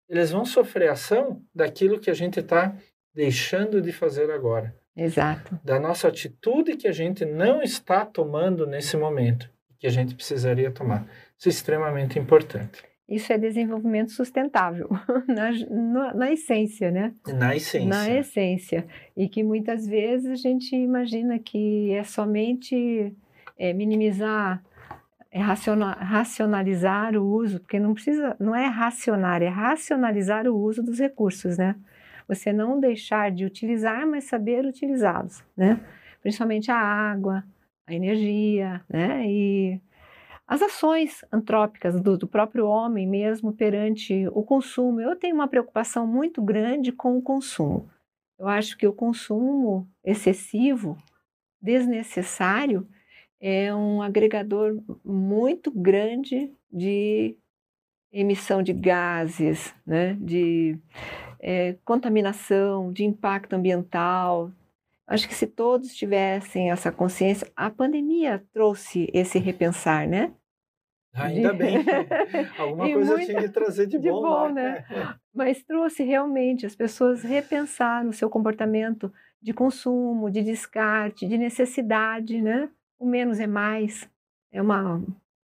Speaker 4: Eles vão sofrer ação daquilo que a gente está deixando de fazer agora.
Speaker 3: Exato.
Speaker 4: Da nossa atitude que a gente não está tomando nesse momento, que a gente precisaria tomar. Isso é extremamente importante.
Speaker 3: Isso é desenvolvimento sustentável, na, na, na, essência, né?
Speaker 4: Na essência.
Speaker 3: Na essência. E que muitas vezes a gente imagina que é somente é, minimizar, é racionalizar o uso, porque não precisa, não é racionar, é racionalizar o uso dos recursos, né? Você não deixar de utilizar, mas saber utilizá-los, né? Principalmente a água, a energia, né? E as ações antrópicas do, do, próprio homem mesmo perante o consumo. Eu tenho uma preocupação muito grande com o consumo. Eu acho que o consumo excessivo, desnecessário, é um agregador muito grande de emissão de gases, né, de é, contaminação, de impacto ambiental. Acho que se todos tivessem essa consciência, a pandemia trouxe esse repensar, né?
Speaker 4: Ainda de... bem, alguma coisa muita... tinha que trazer de,
Speaker 3: de
Speaker 4: bom,
Speaker 3: bom né? Mas trouxe realmente as pessoas repensar no seu comportamento de consumo, de descarte, de necessidade, né? o menos é mais. É uma,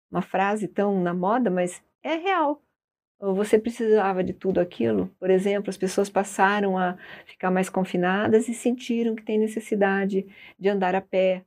Speaker 3: uma frase tão na moda, mas é real. Você precisava de tudo aquilo. Por exemplo, as pessoas passaram a ficar mais confinadas e sentiram que tem necessidade de andar a pé.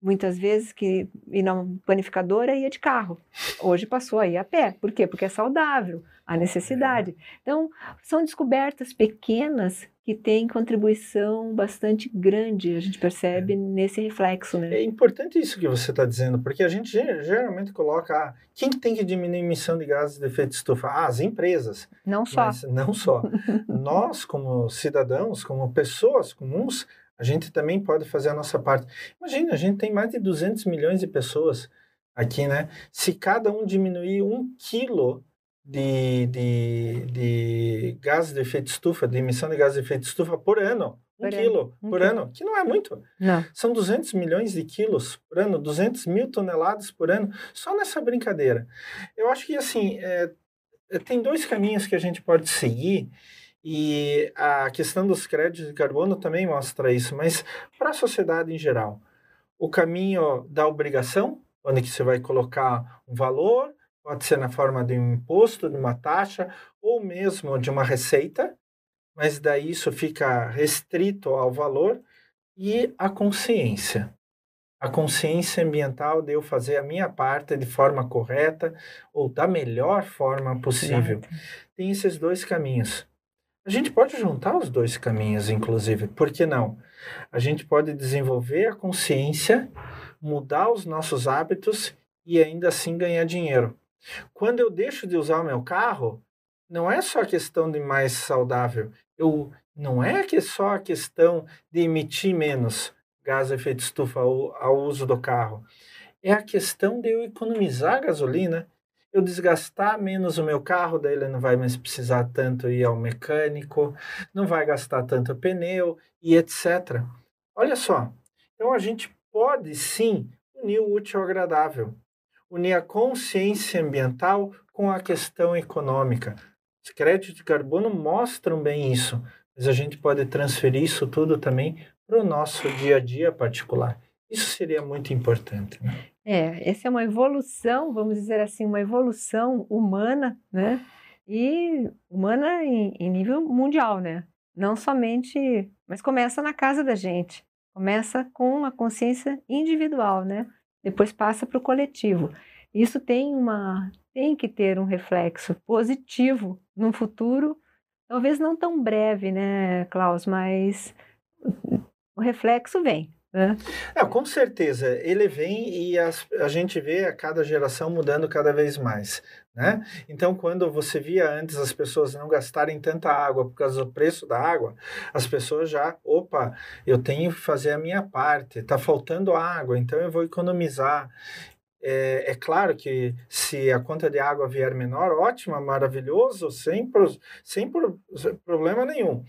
Speaker 3: Muitas vezes que ir na panificadora ia de carro. Hoje passou a ir a pé. Por quê? Porque é saudável, a necessidade. Então, são descobertas pequenas que tem contribuição bastante grande, a gente percebe é. nesse reflexo, né?
Speaker 4: É importante isso que você está dizendo, porque a gente geralmente coloca ah, quem tem que diminuir a emissão de gases de efeito de estufa? Ah, as empresas.
Speaker 3: Não só.
Speaker 4: Mas não só. Nós, como cidadãos, como pessoas comuns, a gente também pode fazer a nossa parte. Imagina, a gente tem mais de 200 milhões de pessoas aqui, né? Se cada um diminuir um quilo de, de, de gases de efeito estufa, de emissão de gases de efeito estufa por ano. Um por quilo ano. por um ano, que não é muito.
Speaker 3: Não.
Speaker 4: São 200 milhões de quilos por ano, 200 mil toneladas por ano, só nessa brincadeira. Eu acho que, assim, é, é, tem dois caminhos que a gente pode seguir, e a questão dos créditos de carbono também mostra isso, mas para a sociedade em geral, o caminho da obrigação, onde que você vai colocar um valor, Pode ser na forma de um imposto, de uma taxa, ou mesmo de uma receita, mas daí isso fica restrito ao valor e à consciência. A consciência ambiental de eu fazer a minha parte de forma correta ou da melhor forma possível. Exato. Tem esses dois caminhos. A gente pode juntar os dois caminhos, inclusive, por que não? A gente pode desenvolver a consciência, mudar os nossos hábitos e ainda assim ganhar dinheiro. Quando eu deixo de usar o meu carro, não é só questão de mais saudável. Eu não é que é só a questão de emitir menos gás efeito estufa ao, ao uso do carro. É a questão de eu economizar gasolina, eu desgastar menos o meu carro, daí ele não vai mais precisar tanto ir ao mecânico, não vai gastar tanto pneu e etc. Olha só, então a gente pode sim unir o útil ao agradável, unir a consciência ambiental com a questão econômica. Os créditos de carbono mostram bem isso, mas a gente pode transferir isso tudo também para o nosso dia a dia particular. Isso seria muito importante. Né?
Speaker 3: É, essa é uma evolução, vamos dizer assim, uma evolução humana, né? E humana em, em nível mundial, né? Não somente, mas começa na casa da gente, começa com a consciência individual, né? Depois passa para o coletivo. Isso tem uma tem que ter um reflexo positivo no futuro, talvez não tão breve, né, Klaus, mas o reflexo vem. Né?
Speaker 4: É, com certeza, ele vem e as, a gente vê a cada geração mudando cada vez mais. Né? Então, quando você via antes as pessoas não gastarem tanta água por causa do preço da água, as pessoas já, opa, eu tenho que fazer a minha parte, está faltando água, então eu vou economizar. É, é, claro que se a conta de água vier menor, ótimo, maravilhoso, sem, pro, sem pro, problema nenhum.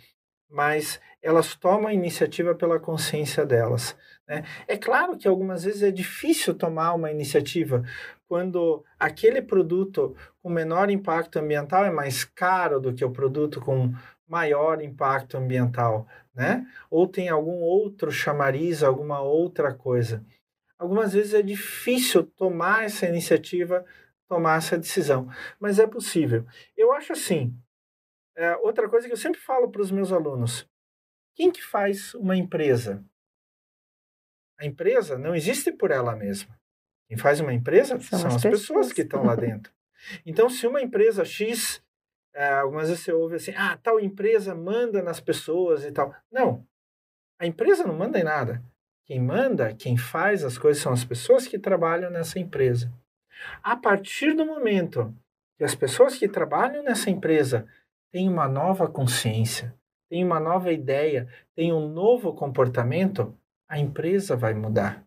Speaker 4: Mas elas tomam a iniciativa pela consciência delas. Né? É claro que algumas vezes é difícil tomar uma iniciativa quando aquele produto com menor impacto ambiental é mais caro do que o produto com maior impacto ambiental, né? Ou tem algum outro chamariz, alguma outra coisa algumas vezes é difícil tomar essa iniciativa, tomar essa decisão, mas é possível. Eu acho assim. É, outra coisa que eu sempre falo para os meus alunos: quem que faz uma empresa? A empresa não existe por ela mesma. Quem faz uma empresa são, são as, pessoas. pessoas que estão lá dentro. Então, se uma empresa X, é, algumas vezes você ouve assim, ah, tal empresa manda nas pessoas e tal. Não, a empresa não manda em nada. Quem manda, quem faz as coisas são as pessoas que trabalham nessa empresa. A partir do momento que as pessoas que trabalham nessa empresa têm uma nova consciência, têm uma nova ideia, têm um novo comportamento, a empresa vai mudar.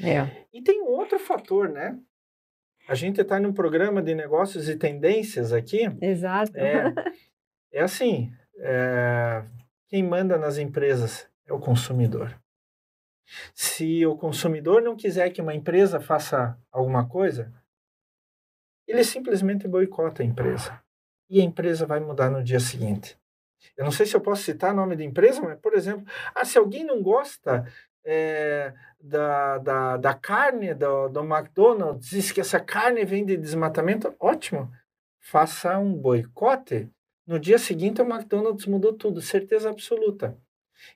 Speaker 3: É.
Speaker 4: E tem um outro fator, né? A gente está num programa de negócios e tendências aqui.
Speaker 3: Exato.
Speaker 4: É, é assim: é, quem manda nas empresas é o consumidor. Se o consumidor não quiser que uma empresa faça alguma coisa, ele simplesmente boicota a empresa. E a empresa vai mudar no dia seguinte. Eu não sei se eu posso citar o nome de empresa, mas, por exemplo, ah, se alguém não gosta é, da, da, da carne do, do McDonald's, diz que essa carne vem de desmatamento, ótimo. Faça um boicote. No dia seguinte, o McDonald's mudou tudo, certeza absoluta.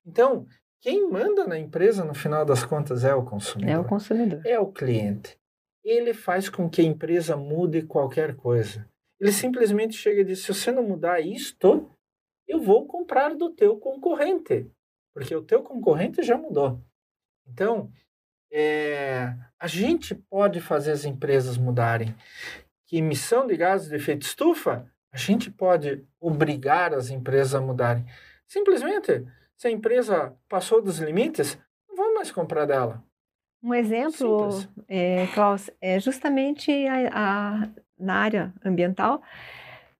Speaker 4: Então, quem manda na empresa, no final das contas, é o consumidor.
Speaker 3: É o consumidor.
Speaker 4: É o cliente. Ele faz com que a empresa mude qualquer coisa. Ele simplesmente chega e diz: se você não mudar isto, eu vou comprar do teu concorrente. Porque o teu concorrente já mudou. Então, é, a gente pode fazer as empresas mudarem. Que emissão de gases de efeito estufa, a gente pode obrigar as empresas a mudarem. Simplesmente se a empresa passou dos limites, não vamos mais comprar dela.
Speaker 3: Um exemplo, é, Klaus, é justamente a, a, na área ambiental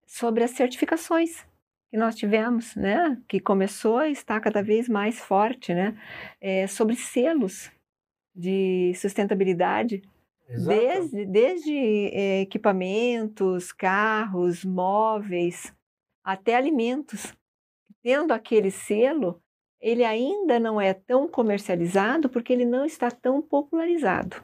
Speaker 3: sobre as certificações que nós tivemos, né, que começou e está cada vez mais forte, né, é, sobre selos de sustentabilidade, Exato. desde, desde é, equipamentos, carros, móveis, até alimentos. Tendo aquele selo, ele ainda não é tão comercializado porque ele não está tão popularizado.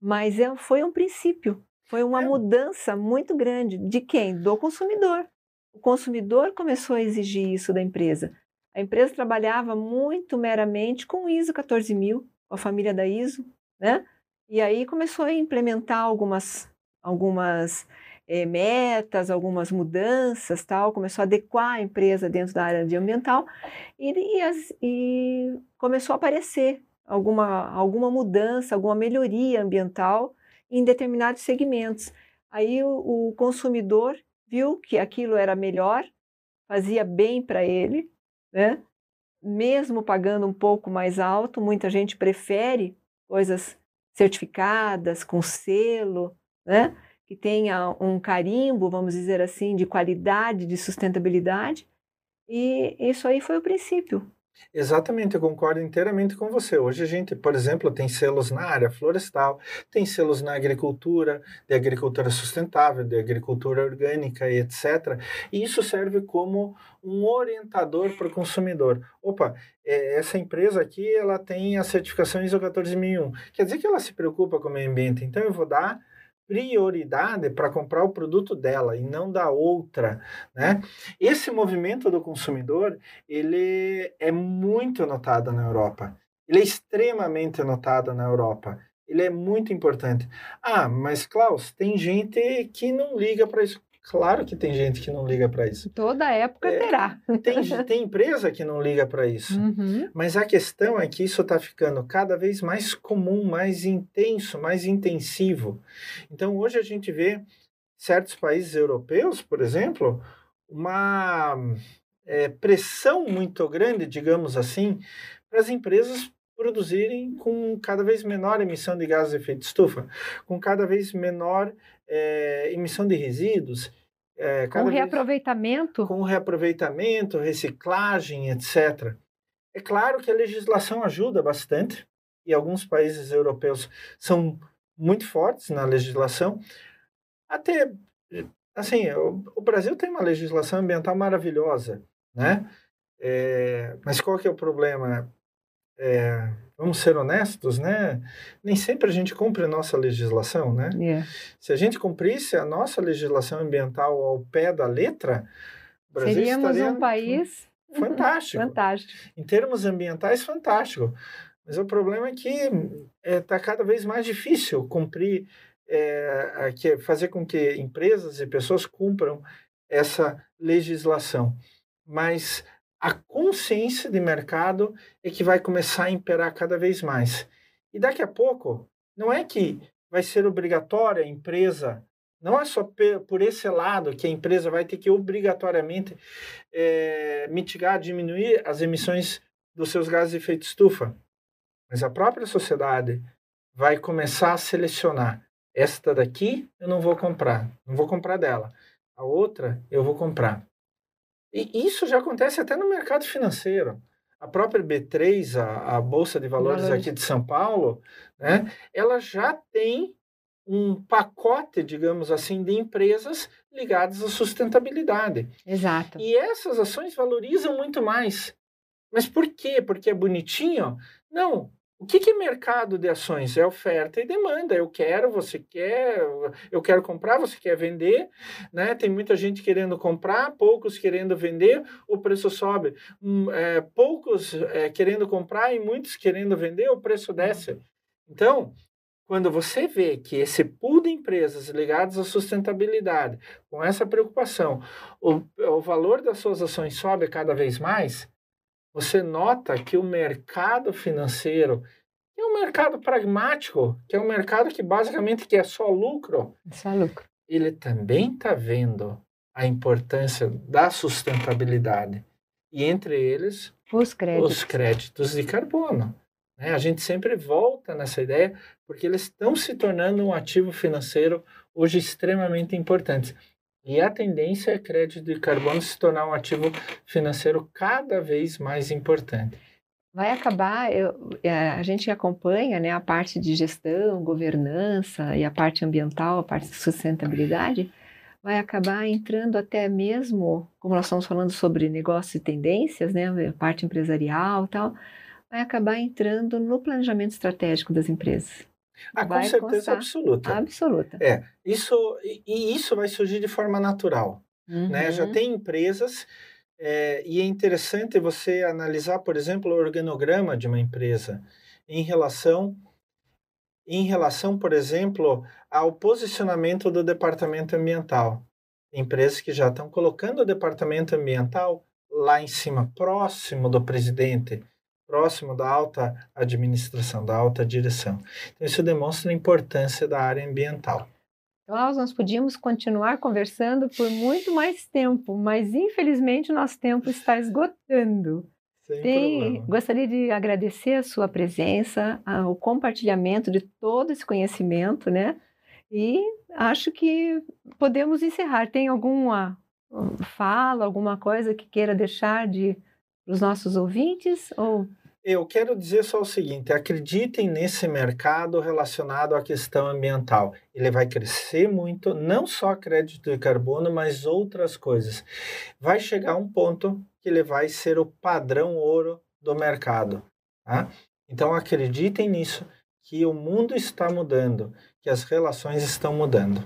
Speaker 3: Mas é, foi um princípio, foi uma é. mudança muito grande de quem? Do consumidor. o consumidor começou a exigir isso da empresa. A empresa trabalhava muito meramente com o ISO 14000, com a família da ISO, né? E aí começou a implementar algumas, algumas é, metas, algumas mudanças, tal, começou a adequar a empresa dentro da área de ambiental e, e, as, e começou a aparecer alguma, alguma mudança, alguma melhoria ambiental em determinados segmentos. Aí o, o consumidor viu que aquilo era melhor, fazia bem para ele, né? mesmo pagando um pouco mais alto, muita gente prefere coisas certificadas, com selo, né? que tenha um carimbo, vamos dizer assim, de qualidade, de sustentabilidade. E isso aí foi o princípio.
Speaker 4: Exatamente, eu concordo inteiramente com você. Hoje a gente, por exemplo, tem selos na área florestal, tem selos na agricultura, de agricultura sustentável, de agricultura orgânica e etc. E isso serve como um orientador para o consumidor. Opa, é, essa empresa aqui ela tem a certificação ISO 14001. Quer dizer que ela se preocupa com o meio ambiente, então eu vou dar prioridade para comprar o produto dela e não da outra, né? Esse movimento do consumidor, ele é muito notado na Europa. Ele é extremamente notado na Europa. Ele é muito importante. Ah, mas Klaus, tem gente que não liga para isso. Claro que tem gente que não liga para isso.
Speaker 3: Toda época é, terá.
Speaker 4: Tem, tem empresa que não liga para isso. Uhum. Mas a questão é que isso está ficando cada vez mais comum, mais intenso, mais intensivo. Então, hoje a gente vê certos países europeus, por exemplo, uma é, pressão muito grande, digamos assim, para as empresas produzirem com cada vez menor emissão de gases de efeito de estufa, com cada vez menor é, emissão de resíduos.
Speaker 3: É, com reaproveitamento?
Speaker 4: Vez, com reaproveitamento, reciclagem, etc. É claro que a legislação ajuda bastante, e alguns países europeus são muito fortes na legislação. Até, assim, o, o Brasil tem uma legislação ambiental maravilhosa, né? É, mas qual que é o problema? É, vamos ser honestos, né? Nem sempre a gente cumpre a nossa legislação, né? Yeah. Se a gente cumprisse a nossa legislação ambiental ao pé da letra,
Speaker 3: o Brasil seríamos estaria um país
Speaker 4: fantástico.
Speaker 3: fantástico.
Speaker 4: Em termos ambientais, fantástico. Mas o problema é que está é, cada vez mais difícil cumprir, é, que, fazer com que empresas e pessoas cumpram essa legislação. Mas a consciência de mercado é que vai começar a imperar cada vez mais. E daqui a pouco, não é que vai ser obrigatória a empresa, não é só por esse lado que a empresa vai ter que obrigatoriamente é, mitigar, diminuir as emissões dos seus gases de efeito estufa, mas a própria sociedade vai começar a selecionar. Esta daqui eu não vou comprar, não vou comprar dela. A outra eu vou comprar. E isso já acontece até no mercado financeiro. A própria B3, a, a Bolsa de Valores, aqui de São Paulo, né, ela já tem um pacote, digamos assim, de empresas ligadas à sustentabilidade.
Speaker 3: Exato.
Speaker 4: E essas ações valorizam muito mais. Mas por quê? Porque é bonitinho? Não. O que, que é mercado de ações? É oferta e demanda. Eu quero, você quer, eu quero comprar, você quer vender, né? Tem muita gente querendo comprar, poucos querendo vender, o preço sobe. Um, é, poucos é, querendo comprar e muitos querendo vender, o preço desce. Então, quando você vê que esse pool de empresas ligadas à sustentabilidade, com essa preocupação, o, o valor das suas ações sobe cada vez mais, você nota que o mercado financeiro é um mercado pragmático, que é um mercado que basicamente quer só lucro.
Speaker 3: Só lucro.
Speaker 4: Ele também está vendo a importância da sustentabilidade. E entre eles,
Speaker 3: os créditos,
Speaker 4: os créditos de carbono. Né? A gente sempre volta nessa ideia porque eles estão se tornando um ativo financeiro hoje extremamente importante. E a tendência é crédito de carbono se tornar um ativo financeiro cada vez mais importante.
Speaker 3: Vai acabar, eu, é, a gente acompanha né, a parte de gestão, governança e a parte ambiental, a parte de sustentabilidade, vai acabar entrando até mesmo, como nós estamos falando sobre negócios e tendências, né, a parte empresarial e tal, vai acabar entrando no planejamento estratégico das empresas.
Speaker 4: Ah, com certeza absoluta.
Speaker 3: Absoluta.
Speaker 4: É, isso, e isso vai surgir de forma natural. uhum. né? Já uhum. tem empresas é, e é interessante você analisar, por exemplo, o organograma de uma empresa em relação em relação, por exemplo, ao posicionamento do departamento ambiental. Empresas que já estão colocando o departamento ambiental lá em cima, próximo do presidente, próximo da alta administração, da alta direção. Então, isso demonstra a importância da área ambiental.
Speaker 3: Klaus, nós podíamos continuar conversando por muito mais tempo, mas infelizmente o nosso tempo está esgotando.
Speaker 4: Sem Tem,
Speaker 3: gostaria de agradecer a sua presença, o compartilhamento de todo esse conhecimento, né? E acho que podemos encerrar. Tem alguma fala, alguma coisa que queira deixar de os nossos ouvintes ou
Speaker 4: eu quero dizer só o seguinte: acreditem nesse mercado relacionado à questão ambiental. Ele vai crescer muito, não só crédito de carbono, mas outras coisas. Vai chegar um ponto que ele vai ser o padrão ouro do mercado. Tá? Então acreditem nisso, que o mundo está mudando, que as relações estão mudando.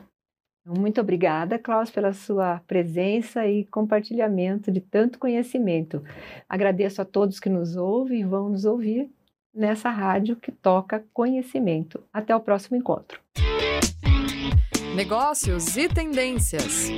Speaker 3: Muito obrigada, Klaus, pela sua presença e compartilhamento de tanto conhecimento. Agradeço a todos que nos ouvem e vão nos ouvir nessa rádio que toca conhecimento. Até o próximo encontro.
Speaker 1: Negócios e tendências.